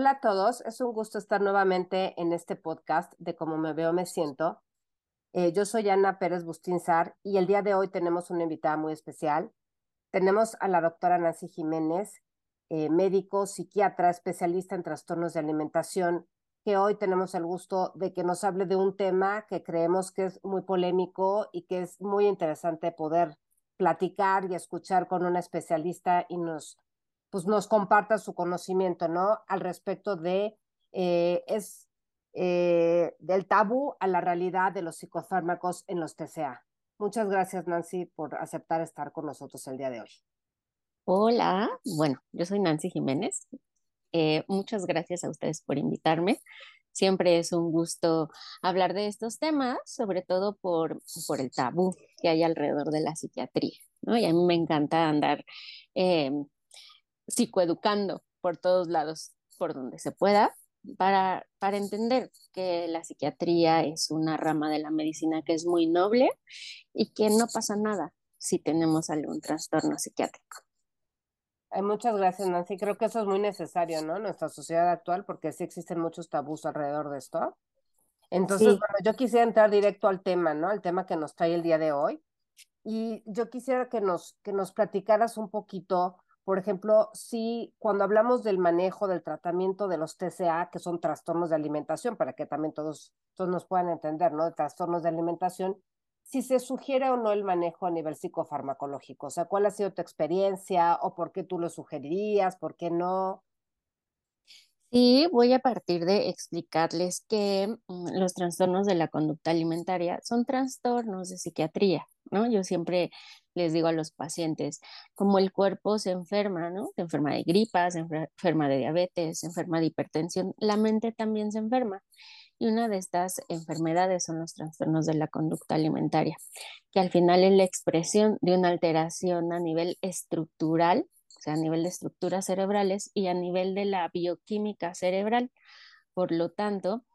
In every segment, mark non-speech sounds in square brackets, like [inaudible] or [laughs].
Hola a todos, es un gusto estar nuevamente en este podcast de Cómo me veo, me siento. Eh, yo soy Ana Pérez Bustinzar y el día de hoy tenemos una invitada muy especial. Tenemos a la doctora Nancy Jiménez, eh, médico, psiquiatra, especialista en trastornos de alimentación, que hoy tenemos el gusto de que nos hable de un tema que creemos que es muy polémico y que es muy interesante poder platicar y escuchar con una especialista y nos pues nos comparta su conocimiento, ¿no? Al respecto de, eh, es eh, del tabú a la realidad de los psicofármacos en los TCA. Muchas gracias, Nancy, por aceptar estar con nosotros el día de hoy. Hola, bueno, yo soy Nancy Jiménez. Eh, muchas gracias a ustedes por invitarme. Siempre es un gusto hablar de estos temas, sobre todo por, por el tabú que hay alrededor de la psiquiatría, ¿no? Y a mí me encanta andar psicoeducando por todos lados, por donde se pueda, para, para entender que la psiquiatría es una rama de la medicina que es muy noble y que no pasa nada si tenemos algún trastorno psiquiátrico. muchas gracias, Nancy. Creo que eso es muy necesario, ¿no? En nuestra sociedad actual, porque sí existen muchos tabús alrededor de esto. Entonces, bueno, yo quisiera entrar directo al tema, ¿no? Al tema que nos trae el día de hoy. Y yo quisiera que nos, que nos platicaras un poquito por ejemplo, si cuando hablamos del manejo, del tratamiento de los TCA, que son trastornos de alimentación, para que también todos, todos nos puedan entender, ¿no? De trastornos de alimentación, si se sugiere o no el manejo a nivel psicofarmacológico. O sea, ¿cuál ha sido tu experiencia o por qué tú lo sugerirías, por qué no? Sí, voy a partir de explicarles que mm, los trastornos de la conducta alimentaria son trastornos de psiquiatría, ¿no? Yo siempre les digo a los pacientes, como el cuerpo se enferma, ¿no? Se enferma de gripas, se enferma de diabetes, se enferma de hipertensión, la mente también se enferma. Y una de estas enfermedades son los trastornos de la conducta alimentaria, que al final es la expresión de una alteración a nivel estructural o sea, a nivel de estructuras cerebrales y a nivel de la bioquímica cerebral. Por lo tanto,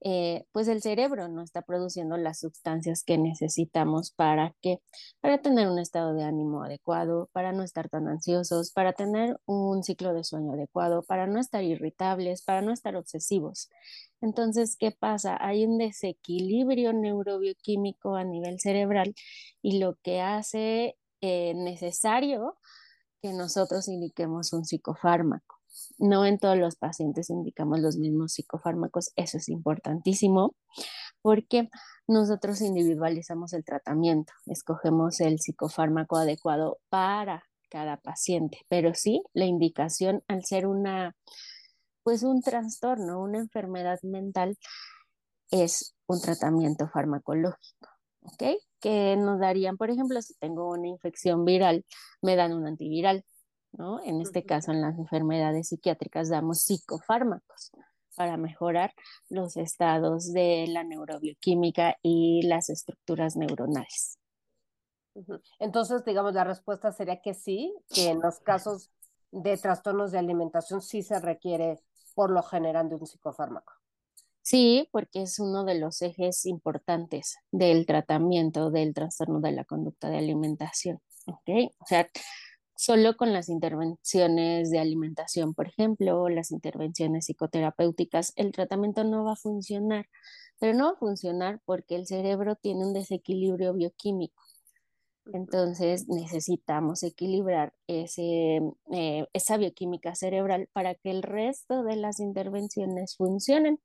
eh, pues el cerebro no está produciendo las sustancias que necesitamos para que, para tener un estado de ánimo adecuado, para no estar tan ansiosos, para tener un ciclo de sueño adecuado, para no estar irritables, para no estar obsesivos. Entonces, ¿qué pasa? Hay un desequilibrio neurobioquímico a nivel cerebral y lo que hace eh, necesario que nosotros indiquemos un psicofármaco. No en todos los pacientes indicamos los mismos psicofármacos, eso es importantísimo porque nosotros individualizamos el tratamiento, escogemos el psicofármaco adecuado para cada paciente, pero sí, la indicación al ser una, pues un trastorno, una enfermedad mental, es un tratamiento farmacológico. ¿Ok? Que nos darían, por ejemplo, si tengo una infección viral, me dan un antiviral, ¿no? En este caso, en las enfermedades psiquiátricas damos psicofármacos para mejorar los estados de la neurobioquímica y las estructuras neuronales. Entonces, digamos, la respuesta sería que sí, que en los casos de trastornos de alimentación sí se requiere por lo general de un psicofármaco. Sí, porque es uno de los ejes importantes del tratamiento del trastorno de la conducta de alimentación. O sea, solo con las intervenciones de alimentación, por ejemplo, las intervenciones psicoterapéuticas, el tratamiento no va a funcionar, pero no va a funcionar porque el cerebro tiene un desequilibrio bioquímico. Entonces necesitamos equilibrar ese, eh, esa bioquímica cerebral para que el resto de las intervenciones funcionen.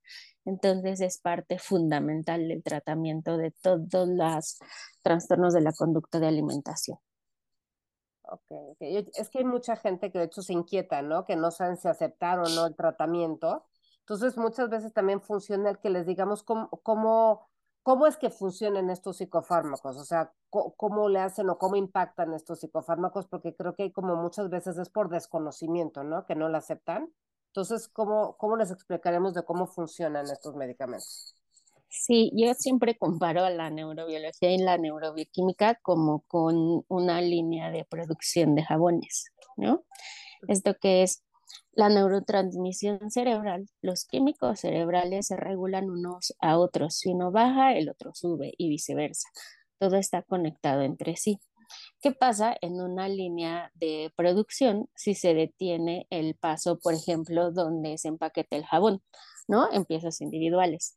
Entonces es parte fundamental del tratamiento de todos los trastornos de la conducta de alimentación. Ok, es que hay mucha gente que de hecho se inquieta, ¿no? Que no saben si aceptar o no el tratamiento. Entonces muchas veces también funciona el que les digamos cómo, cómo ¿Cómo es que funcionan estos psicofármacos? O sea, ¿cómo, le hacen o cómo impactan estos psicofármacos? Porque creo que hay como muchas veces es por desconocimiento, ¿no? Que no lo aceptan. Entonces, ¿cómo, cómo les explicaremos de cómo funcionan estos medicamentos? Sí, yo siempre comparo a la neurobiología y la neurobioquímica como con una línea de producción de jabones, ¿no? Esto que es la neurotransmisión cerebral, los químicos cerebrales se regulan unos a otros. Si uno baja, el otro sube y viceversa. Todo está conectado entre sí. ¿Qué pasa en una línea de producción si se detiene el paso, por ejemplo, donde se empaqueta el jabón, ¿no? En piezas individuales.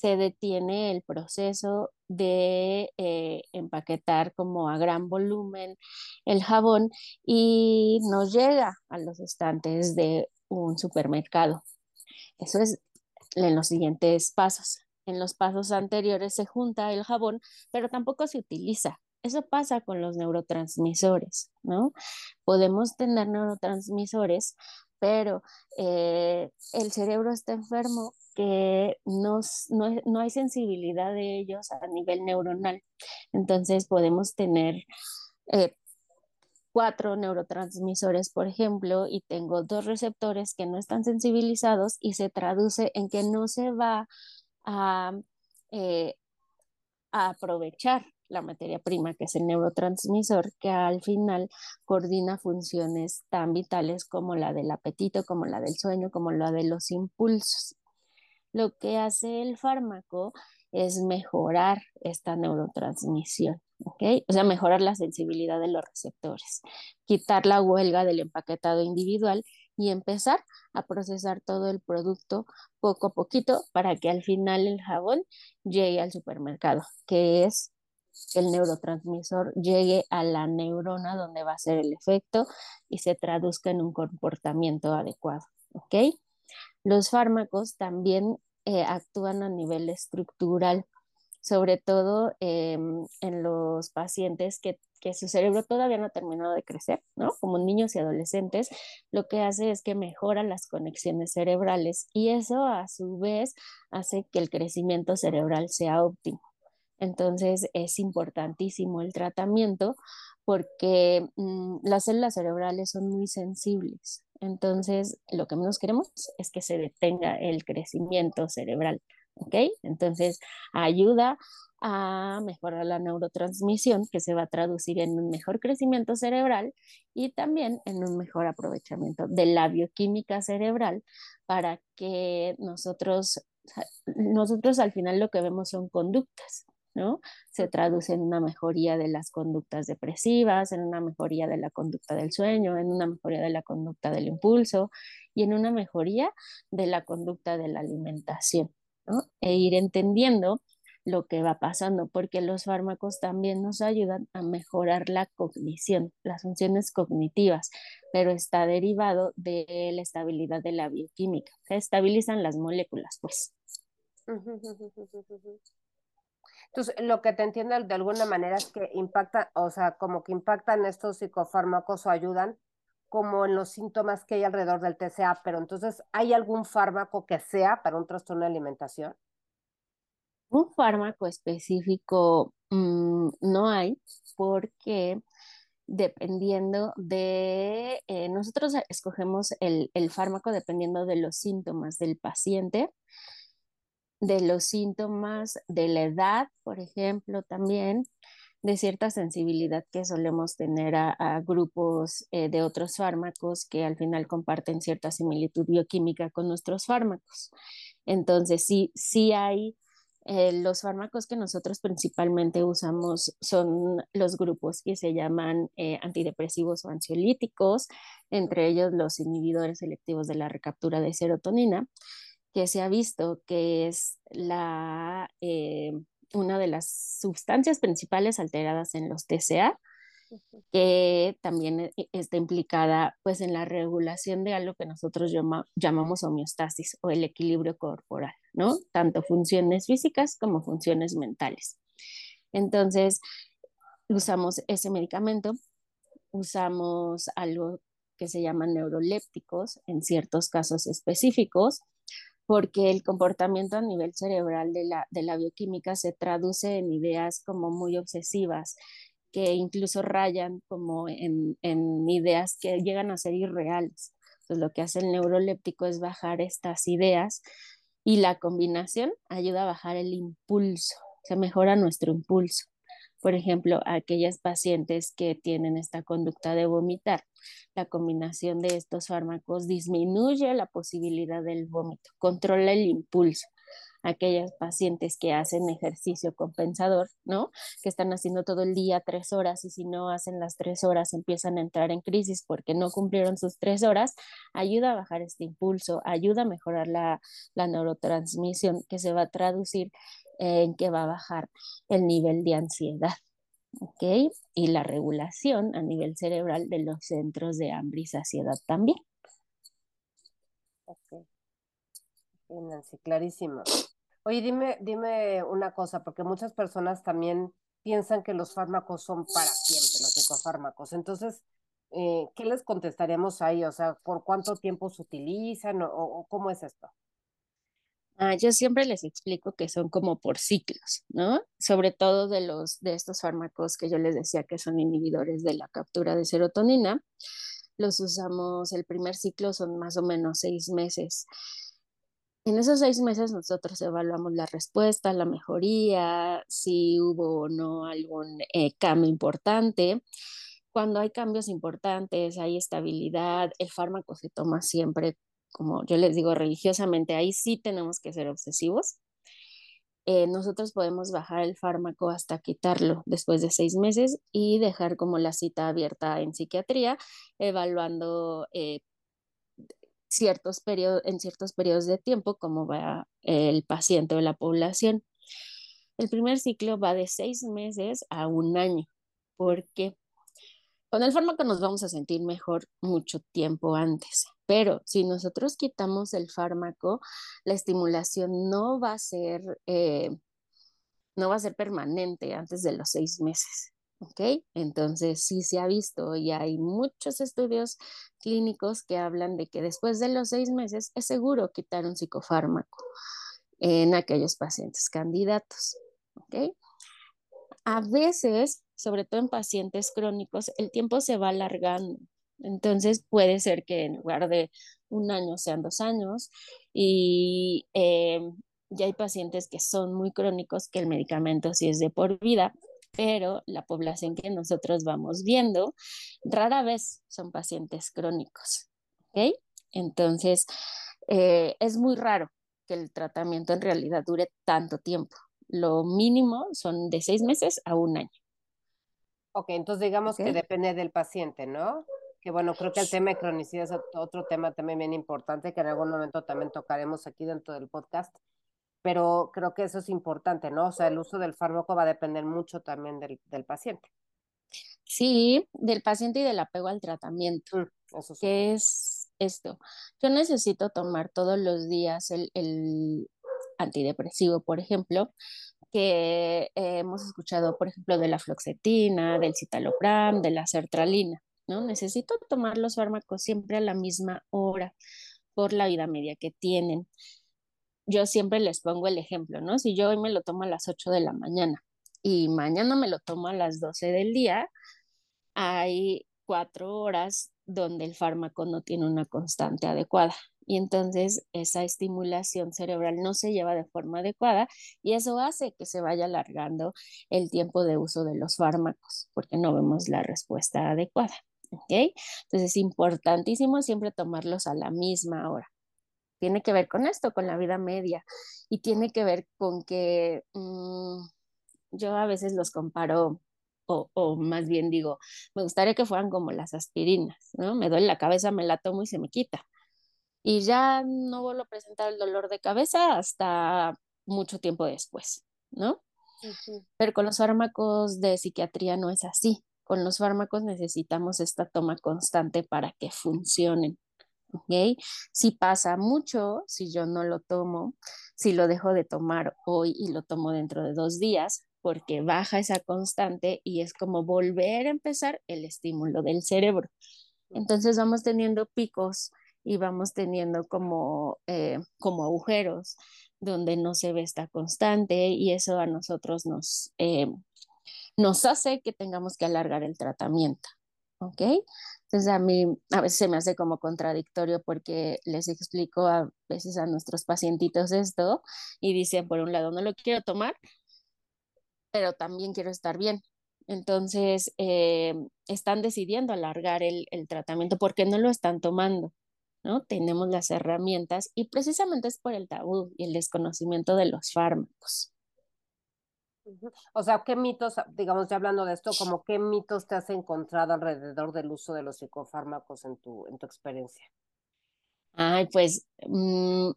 Se detiene el proceso de eh, empaquetar como a gran volumen el jabón y nos llega a los estantes de un supermercado. Eso es en los siguientes pasos. En los pasos anteriores se junta el jabón, pero tampoco se utiliza. Eso pasa con los neurotransmisores, ¿no? Podemos tener neurotransmisores, pero eh, el cerebro está enfermo que no, no, hay sensibilidad de ellos a nivel neuronal. Entonces podemos tener eh, cuatro neurotransmisores, por ejemplo, y tengo dos receptores que no están sensibilizados y se traduce en que no se va a, eh, aprovechar la materia prima, que es el neurotransmisor, que al final coordina funciones tan vitales como la del apetito, como la del sueño, como la de los impulsos. Lo que hace el fármaco es mejorar esta neurotransmisión. O sea, mejorar la sensibilidad de los receptores, quitar la huelga del empaquetado individual y empezar a procesar todo el producto poco a poquito para que al final el jabón llegue al supermercado, que es el neurotransmisor llegue a la neurona donde va a ser el efecto y se traduzca en un comportamiento adecuado, ¿ok? Los fármacos también eh, actúan a nivel estructural sobre todo em, en los pacientes que, su cerebro todavía no ha terminado de crecer, ¿no? Como niños y adolescentes, lo que hace es que mejora las conexiones cerebrales y eso a su vez hace que el crecimiento cerebral sea óptimo. Entonces es importantísimo el tratamiento porque mm, las células cerebrales son muy sensibles. Entonces, lo que menos queremos es que se detenga el crecimiento cerebral. ¿ok? Entonces, ayuda a mejorar la neurotransmisión que se va a traducir en un mejor crecimiento cerebral y también en un mejor aprovechamiento de la bioquímica cerebral para que nosotros, nosotros al final lo que vemos son conductas, ¿no? Se traduce en una mejoría de las conductas depresivas, en una mejoría de la conducta del sueño, en una mejoría de la conducta del impulso y en una mejoría de la conducta de la alimentación e ir entendiendo lo que va pasando, porque los fármacos también nos ayudan a mejorar la cognición, las funciones cognitivas, pero está derivado de la estabilidad de la bioquímica, se estabilizan las moléculas, pues. Entonces, lo que te entiendo de alguna manera es que impacta, o sea, como que impactan estos psicofármacos o ayudan como en los síntomas que hay alrededor del TCA, pero entonces, ¿hay algún fármaco que sea para un trastorno de alimentación? Un fármaco específico mm, no hay porque dependiendo de, eh, nosotros escogemos el, el fármaco dependiendo de los síntomas del paciente, de los síntomas de la edad, por ejemplo, también, de cierta sensibilidad que solemos tener a, grupos eh, de otros fármacos que al final comparten cierta similitud bioquímica con nuestros fármacos. Entonces, sí, sí hay eh, los fármacos que nosotros principalmente usamos son los grupos que se llaman eh, antidepresivos o ansiolíticos, entre ellos los inhibidores selectivos de la recaptura de serotonina, que se ha visto que es la una de las sustancias principales alteradas en los TCA, que también e, está implicada pues en la regulación de algo que nosotros llamamos homeostasis o el equilibrio corporal, ¿no? Tanto funciones físicas como funciones mentales. Entonces, usamos ese medicamento, usamos algo que se llama neurolépticos en ciertos casos específicos, porque el comportamiento a nivel cerebral de la, de la bioquímica se traduce en ideas como muy obsesivas, que incluso rayan como en, en ideas que llegan a ser irreales. Entonces lo que hace el neuroléptico es bajar estas ideas y la combinación ayuda a bajar el impulso, se mejora nuestro impulso por ejemplo, aquellas pacientes que tienen esta conducta de vomitar. La combinación de estos fármacos disminuye la posibilidad del vómito, controla el impulso. Aquellas pacientes que hacen ejercicio compensador, ¿no? Que están haciendo todo el día tres horas y si no hacen las tres horas empiezan a entrar en crisis porque no cumplieron sus tres horas, ayuda a bajar este impulso, ayuda a mejorar la, la neurotransmisión que se va a traducir en que va a bajar el nivel de ansiedad. ¿ok? Y la regulación a nivel cerebral de los centros de hambre y saciedad también. Ok. Clarísimo. Oye, dime, dime una cosa, porque muchas personas también piensan que los fármacos son para siempre, los psicofármacos. Entonces, eh, ¿qué les contestaríamos ahí? O sea, ¿por cuánto tiempo se utilizan o cómo es esto? Ah, yo siempre les explico que son como por ciclos, ¿no? Sobre todo de los de estos fármacos que yo les decía que son inhibidores de la captura de serotonina. Los usamos, el primer ciclo son más o menos seis meses. En esos seis meses nosotros evaluamos la respuesta, la mejoría, si hubo o no algún eh, cambio importante. Cuando hay cambios importantes, hay estabilidad, el fármaco se toma siempre como yo les digo religiosamente, ahí sí tenemos que ser obsesivos. Eh, nosotros podemos bajar el fármaco hasta quitarlo después de seis meses y dejar como la cita abierta en psiquiatría, evaluando eh, ciertos periodos, en ciertos periodos de tiempo cómo va el paciente o la población. El primer ciclo va de seis meses a un año. ¿Por qué? Con el fármaco nos vamos a sentir mejor mucho tiempo antes, pero si nosotros quitamos el fármaco, la estimulación no va a ser, eh, no va a ser permanente antes de los seis meses. ¿Ok? Entonces, sí se ha visto y hay muchos estudios clínicos que hablan de que después de los seis meses es seguro quitar un psicofármaco en aquellos pacientes candidatos. ¿Ok? A veces sobre todo en pacientes crónicos, el tiempo se va alargando. Entonces puede ser que en lugar de un año sean dos años y eh, ya hay pacientes que son muy crónicos que el medicamento sí es de por vida, pero la población que nosotros vamos viendo rara vez son pacientes crónicos. ¿ok? Entonces eh, es muy raro que el tratamiento en realidad dure tanto tiempo. Lo mínimo son de seis meses a un año. Ok, entonces digamos que depende del paciente, ¿no? Que bueno, creo que el tema de cronicidad es otro tema también bien importante que en algún momento también tocaremos aquí dentro del podcast, pero creo que eso es importante, ¿no? O sea, el uso del fármaco va a depender mucho también del, del paciente. Sí, del paciente y del apego al tratamiento. Mm, eso sí. ¿Qué es esto? Yo necesito tomar todos los días el, el antidepresivo, por ejemplo, que eh, hemos escuchado, por ejemplo, de la floxetina, del citalopram, de la sertralina, ¿no? Necesito tomar los fármacos siempre a la misma hora por la vida media que tienen. Yo siempre les pongo el ejemplo, ¿no? Si yo hoy me lo tomo a las 8 de la mañana y mañana me lo tomo a las 12 del día, hay cuatro horas donde el fármaco no tiene una constante adecuada y entonces esa estimulación cerebral no se lleva de forma adecuada y eso hace que se vaya alargando el tiempo de uso de los fármacos porque no vemos la respuesta adecuada. ¿ok? Entonces es importantísimo siempre tomarlos a la misma hora. Tiene que ver con esto, con la vida media y tiene que ver con que mm, yo a veces los comparo o, o, más bien digo, me gustaría que fueran como las aspirinas, ¿no? Me duele la cabeza, me la tomo y se me quita y ya no vuelvo a presentar el dolor de cabeza hasta mucho tiempo después, ¿no? Pero con los fármacos de psiquiatría no es así. Con los fármacos necesitamos esta toma constante para que funcionen. ¿Ok? Si pasa mucho, si yo no lo tomo, si lo dejo de tomar hoy y lo tomo dentro de dos días, porque baja esa constante y es como volver a empezar el estímulo del cerebro. Entonces vamos teniendo picos y vamos teniendo como, eh, como agujeros donde no se ve esta constante y eso a nosotros nos, eh, nos hace que tengamos que alargar el tratamiento. ¿Ok? Entonces a mí a veces se me hace como contradictorio porque les explico a veces a nuestros pacientitos esto y dicen, por un lado, no lo quiero tomar, pero también quiero estar bien. Entonces, eh, están decidiendo alargar el, el, tratamiento porque no lo están tomando. ¿no? Tenemos las herramientas y precisamente es por el tabú y el desconocimiento de los fármacos. O sea, ¿qué mitos, digamos, ya hablando de esto, como qué mitos te has encontrado alrededor del uso de los psicofármacos en tu, en tu experiencia? Ay, pues mm,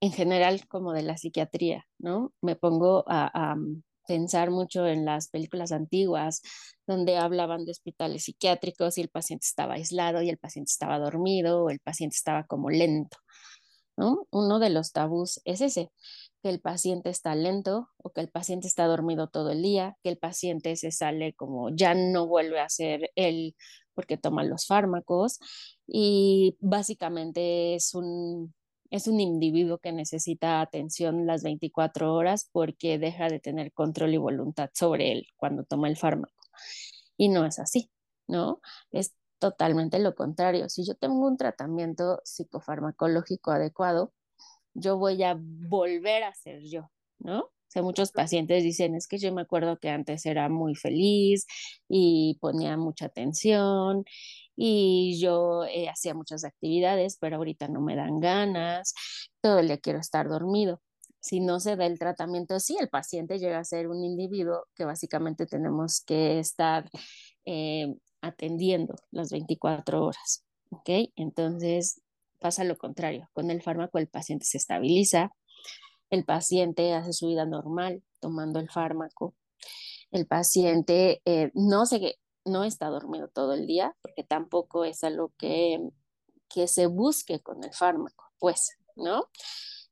en general como de la psiquiatría, ¿no? Me pongo a, a, pensar mucho en las películas antiguas donde hablaban de hospitales psiquiátricos y el paciente estaba aislado y el paciente estaba dormido o el paciente estaba como lento. ¿No? Uno de los tabús es ese, que el paciente está lento o que el paciente está dormido todo el día, que el paciente se sale como ya no vuelve a ser él porque toma los fármacos y básicamente es un, es un individuo que necesita atención las 24 horas porque deja de tener control y voluntad sobre él cuando toma el fármaco. Y no es así, ¿no? Es totalmente lo contrario. Si yo tengo un tratamiento psicofarmacológico adecuado, yo voy a volver a ser yo, ¿no? O sea, muchos pacientes dicen, es que yo me acuerdo que antes era muy feliz y ponía mucha atención y yo eh, hacía muchas actividades, pero ahorita no me dan ganas, todo el día quiero estar dormido. Si no se da el tratamiento, sí, el paciente llega a ser un individuo que básicamente tenemos que estar eh, atendiendo las 24 horas, ¿ok? Entonces pasa lo contrario, con el fármaco el paciente se estabiliza, el paciente hace su vida normal tomando el fármaco, el paciente eh, no, se, no está dormido todo el día, porque tampoco es algo que, que se busque con el fármaco, pues, ¿no?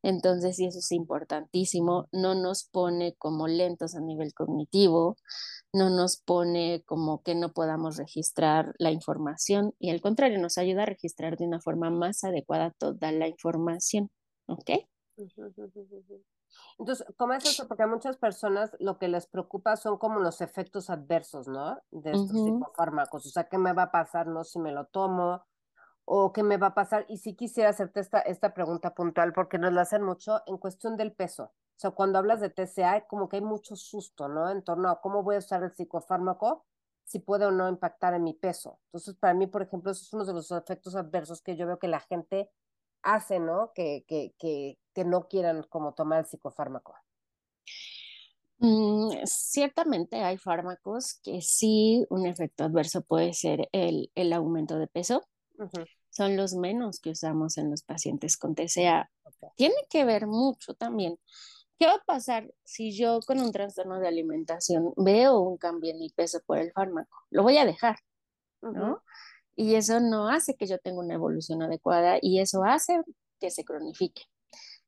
Entonces, sí, eso es importantísimo, no nos pone como lentos a nivel cognitivo, no nos pone como que no podamos registrar la información y al contrario, nos ayuda a registrar de una forma más adecuada toda la información, ¿ok? Entonces, ¿cómo es eso? Porque a muchas personas lo que les preocupa son como los efectos adversos, ¿no? De estos uh -huh. psicofármacos. O sea, ¿qué me va a pasar, no? Si me lo tomo, o qué me va a pasar. Y sí quisiera hacerte esta, esta pregunta puntual porque nos la hacen mucho en cuestión del peso. O sea, cuando hablas de TCA, como que hay mucho susto, ¿no? En torno a cómo voy a usar el psicofármaco, si puede o no impactar en mi peso. Entonces, para mí, por ejemplo, eso es uno de los efectos adversos que yo veo que la gente hace, ¿no? Que, que, que, que no quieran como tomar el psicofármaco. Mm, ciertamente hay fármacos que sí un efecto adverso puede ser el, el aumento de peso. Uh -huh. Son los menos que usamos en los pacientes con TCA. Okay. Tiene que ver mucho también ¿Qué va a pasar si yo con un trastorno de alimentación veo un cambio en mi peso por el fármaco? Lo voy a dejar, ¿no? Uh -huh. Y eso no hace que yo tenga una evolución adecuada y eso hace que se cronifique.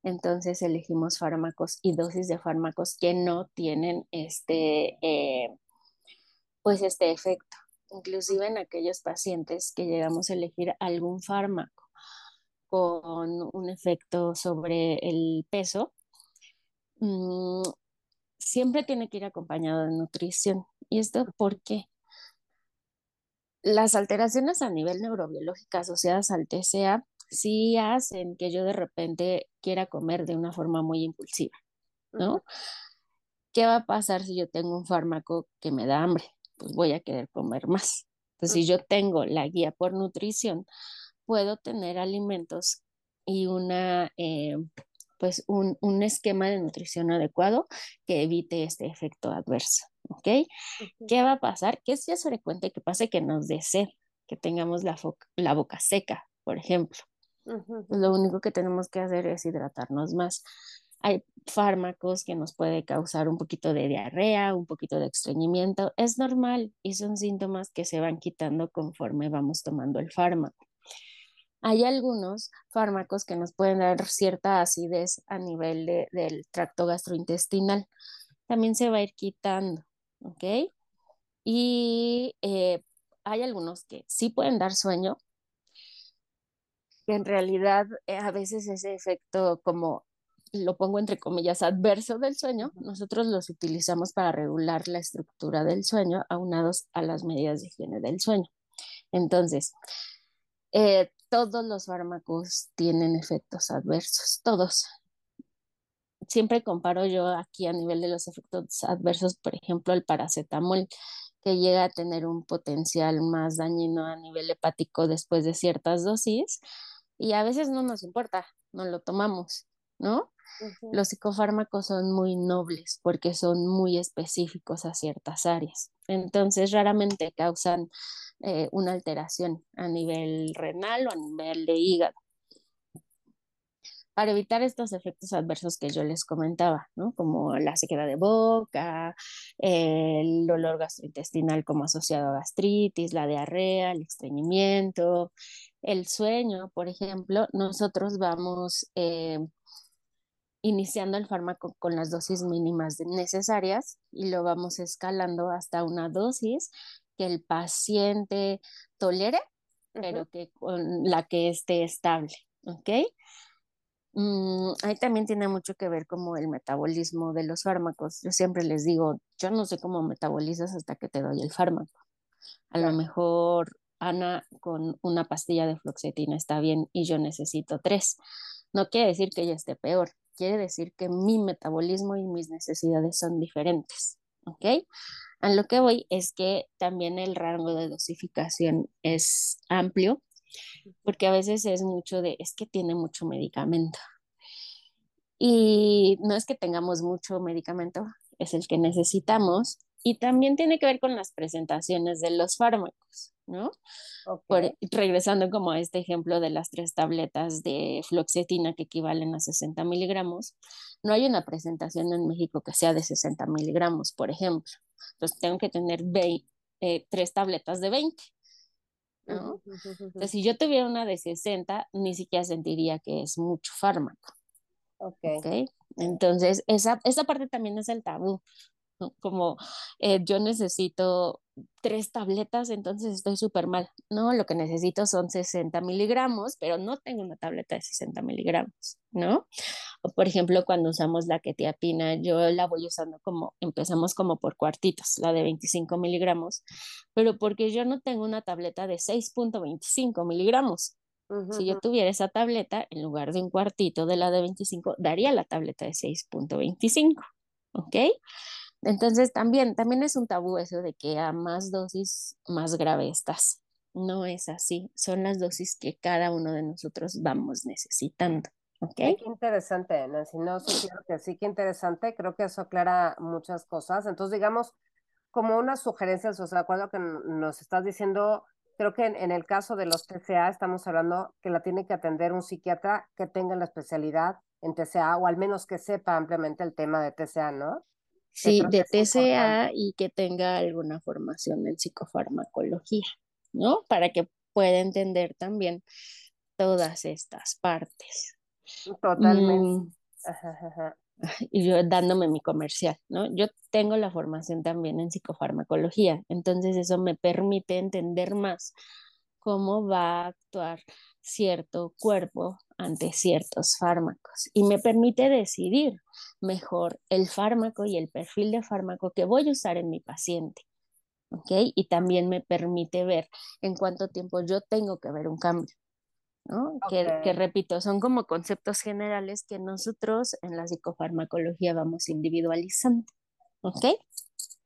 Entonces elegimos fármacos y dosis de fármacos que no tienen este, eh, pues este efecto. Inclusive en aquellos pacientes que llegamos a elegir algún fármaco con un efecto sobre el peso, mmm, siempre tiene que ir acompañado de nutrición. ¿Y esto por qué? Las alteraciones a nivel neurobiológico asociadas al TCA sí hacen que yo de repente quiera comer de una forma muy impulsiva, ¿no? Uh -huh. ¿Qué va a pasar si yo tengo un fármaco que me da hambre? Pues voy a querer comer más. Entonces, uh -huh. si yo tengo la guía por nutrición, puedo tener alimentos y una, eh, pues un, un, esquema de nutrición adecuado que evite este efecto adverso, ¿ok? Uh -huh. ¿Qué va a pasar? Que es ya frecuente que pase que nos dé sed, que tengamos la, la boca seca, por ejemplo. Uh -huh. Lo único que tenemos que hacer es hidratarnos más. Hay fármacos que nos puede causar un poquito de diarrea, un poquito de estreñimiento. Es normal y son síntomas que se van quitando conforme vamos tomando el fármaco. Hay algunos fármacos que nos pueden dar cierta acidez a nivel de, del tracto gastrointestinal. También se va a ir quitando, ¿ok? Y eh, hay algunos que sí pueden dar sueño, que en realidad eh, a veces ese efecto como lo pongo entre comillas adverso del sueño, nosotros los utilizamos para regular la estructura del sueño aunados a las medidas de higiene del sueño. Entonces, eh, todos los fármacos tienen efectos adversos, todos. Siempre comparo yo aquí a nivel de los efectos adversos, por ejemplo, el paracetamol, que llega a tener un potencial más dañino a nivel hepático después de ciertas dosis, y a veces no nos importa, no lo tomamos, ¿no? Los psicofármacos son muy nobles porque son muy específicos a ciertas áreas. Entonces, raramente causan eh, una alteración a nivel renal o a nivel de hígado. Para evitar estos efectos adversos que yo les comentaba, como la sequedad de boca, el dolor gastrointestinal como asociado a gastritis, la diarrea, el estreñimiento, el sueño, por ejemplo, nosotros vamos eh, iniciando el fármaco con las dosis mínimas necesarias y lo vamos escalando hasta una dosis que el paciente tolere, pero que con la que esté estable, ¿ok? Mm, ahí también tiene mucho que ver como el metabolismo de los fármacos. Yo siempre les digo, yo no sé cómo metabolizas hasta que te doy el fármaco. A lo mejor Ana con una pastilla de fluoxetina está bien y yo necesito tres. No quiere decir que ella esté peor, quiere decir que mi metabolismo y mis necesidades son diferentes, ¿ok? A lo que voy es que también el rango de dosificación es amplio, porque a veces es mucho de, es que tiene mucho medicamento. Y no es que tengamos mucho medicamento, es el que necesitamos. Y también tiene que ver con las presentaciones de los fármacos. ¿no? regresando como a este ejemplo de las tres tabletas de fluoxetina que equivalen a 60 miligramos, no hay una presentación en México que sea de 60 miligramos, por ejemplo. Entonces tengo que tener eh, tres tabletas de 20. Entonces, si yo tuviera una de 60, ni siquiera sentiría que es mucho fármaco. Okay. Entonces, esa, esa parte también es el tabú. Como eh, yo necesito tres tabletas, entonces estoy súper mal. No, lo que necesito son 60 miligramos, pero no tengo una tableta de 60 miligramos, ¿no? O por ejemplo, cuando usamos la quetiapina, yo la voy usando como, empezamos como por cuartitos, la de 25 miligramos, pero porque yo no tengo una tableta de 6.25 miligramos. Si yo tuviera esa tableta, en lugar de un cuartito de la de 25, daría la tableta de 6.25, ¿ok? Entonces también, también es un tabú eso de que a más dosis, más grave estás. No es así, son las dosis que cada uno de nosotros vamos necesitando. ¿Ok? qué interesante, Nancy. No, sí, que sí, qué interesante. Creo que eso aclara muchas cosas. Entonces, digamos, como unas sugerencias, o sea, de acuerdo que nos estás diciendo, creo que en, en, el caso de los TCA estamos hablando que la tiene que atender un psiquiatra que tenga la especialidad en TCA o al menos que sepa ampliamente el tema de TCA, ¿no? Sí, de TCA y que tenga alguna formación en psicofarmacología, ¿no? Para que pueda entender también todas estas partes. Totalmente. Mm, [laughs] y yo dándome mi comercial, ¿no? Yo tengo la formación también en psicofarmacología, entonces eso me permite entender más cómo va a actuar cierto cuerpo ante ciertos fármacos y me permite decidir mejor el fármaco y el perfil de fármaco que voy a usar en mi paciente. ¿Ok? Y también me permite ver en cuánto tiempo yo tengo que ver un cambio. ¿no? Que, que, repito, son como conceptos generales que nosotros en la psicofarmacología vamos individualizando. ¿Ok?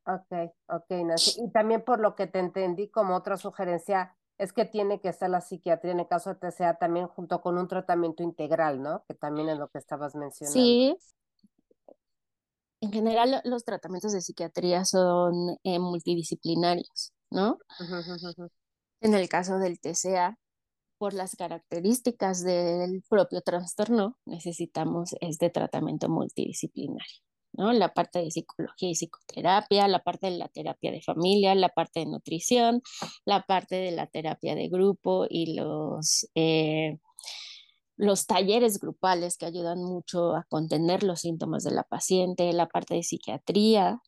Ok, ok, Nancy. Y también por lo que te entendí como otra sugerencia, es que tiene que estar la psiquiatría en el caso de TCA también junto con un tratamiento integral, ¿no? Que también es lo que estabas mencionando. Sí. En general, los tratamientos de psiquiatría son eh, multidisciplinarios, ¿no? En el caso del TCA, por las características del propio trastorno, necesitamos este tratamiento multidisciplinario. ¿No? La parte de psicología y psicoterapia, la parte de la terapia de familia, la parte de nutrición, la parte de la terapia de grupo y los, eh, los talleres grupales que ayudan mucho a contener los síntomas de la paciente, la parte de psiquiatría,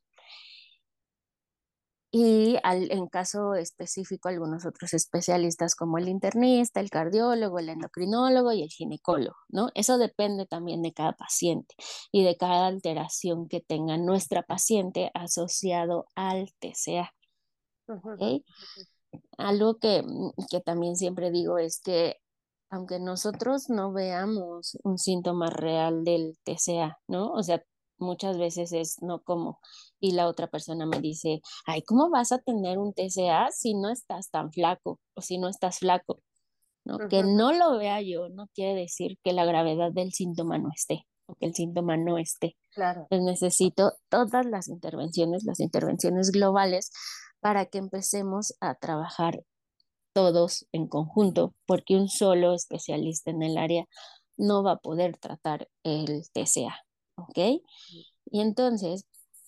y en caso específico algunos otros especialistas como el internista, el cardiólogo, el endocrinólogo y el ginecólogo, ¿no? Eso depende también de cada paciente y de cada alteración que tenga nuestra paciente asociado al TCA. Algo que, mm, que también siempre digo es que aunque nosotros no veamos un síntoma real del TCA, ¿no? O sea, muchas veces es no como, y la otra persona me dice, ay, ¿cómo vas a tener un TCA si no estás tan flaco o si no estás flaco? ¿no? Que no lo vea yo no quiere decir que la gravedad del síntoma no esté o que el síntoma no esté. Claro. Pues necesito todas las intervenciones, las intervenciones globales, para que empecemos a trabajar todos en conjunto, porque un solo especialista en el área no va a poder tratar el TCA, ¿ok? Y entonces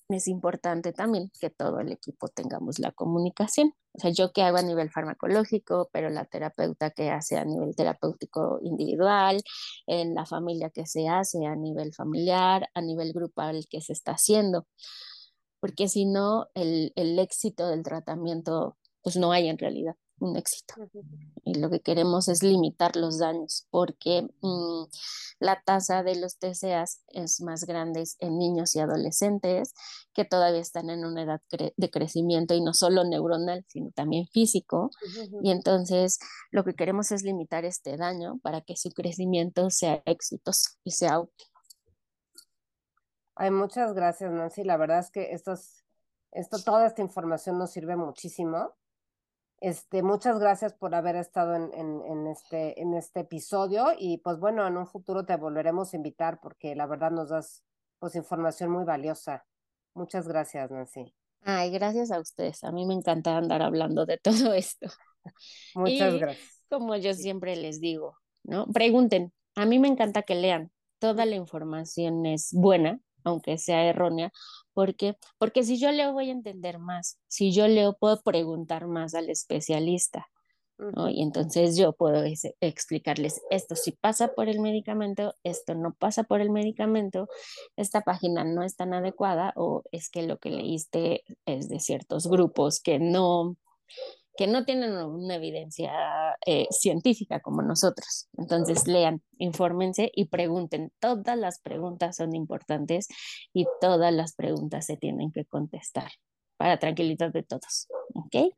es importante también que todo el equipo tengamos la comunicación. O sea, yo que hago a nivel farmacológico, pero la terapeuta que hace a nivel terapéutico individual, en la familia que se hace a nivel familiar, a nivel grupal que se está haciendo. Porque si no, el, el éxito del tratamiento, pues no hay en realidad un éxito. Y lo que queremos es limitar los daños, porque mmm, la tasa de los TCAs es más grande en niños y adolescentes que todavía están en una edad cre de crecimiento y no solo neuronal, sino también físico. Y entonces lo que queremos es limitar este daño para que su crecimiento sea exitoso y sea óptimo. Ay, muchas gracias, Nancy. La verdad es que estos, esto, toda esta información nos sirve muchísimo. Este, muchas gracias por haber estado en, en, en, este, en este episodio y pues bueno, en un futuro te volveremos a invitar porque la verdad nos das pues información muy valiosa. Muchas gracias, Nancy. Ay, gracias a ustedes. A mí me encanta andar hablando de [laughs] todo esto. Muchas y gracias. como yo siempre les digo, ¿no? Pregunten. A mí me encanta que lean. Toda la información es buena, aunque sea errónea, porque porque si yo leo voy a entender más, si yo leo puedo preguntar más al especialista, ¿no? Y entonces yo puedo explicarles esto si pasa por el medicamento, esto no pasa por el medicamento, esta página no es tan adecuada o es que lo que leíste es de ciertos grupos que no que no tienen una evidencia eh, científica como nosotros. Entonces lean, infórmense y pregunten. Todas las preguntas son importantes y todas las preguntas se tienen que contestar para tranquilidad de todos. ¿Ok?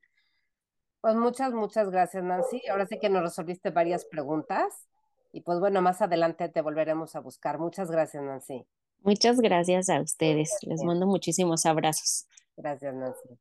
Pues muchas, muchas gracias, Nancy. Ahora sí que nos resolviste varias preguntas. Y pues bueno, más adelante te volveremos a buscar. Muchas gracias, Nancy. Muchas gracias a ustedes. Les mando muchísimos abrazos. Gracias, Nancy.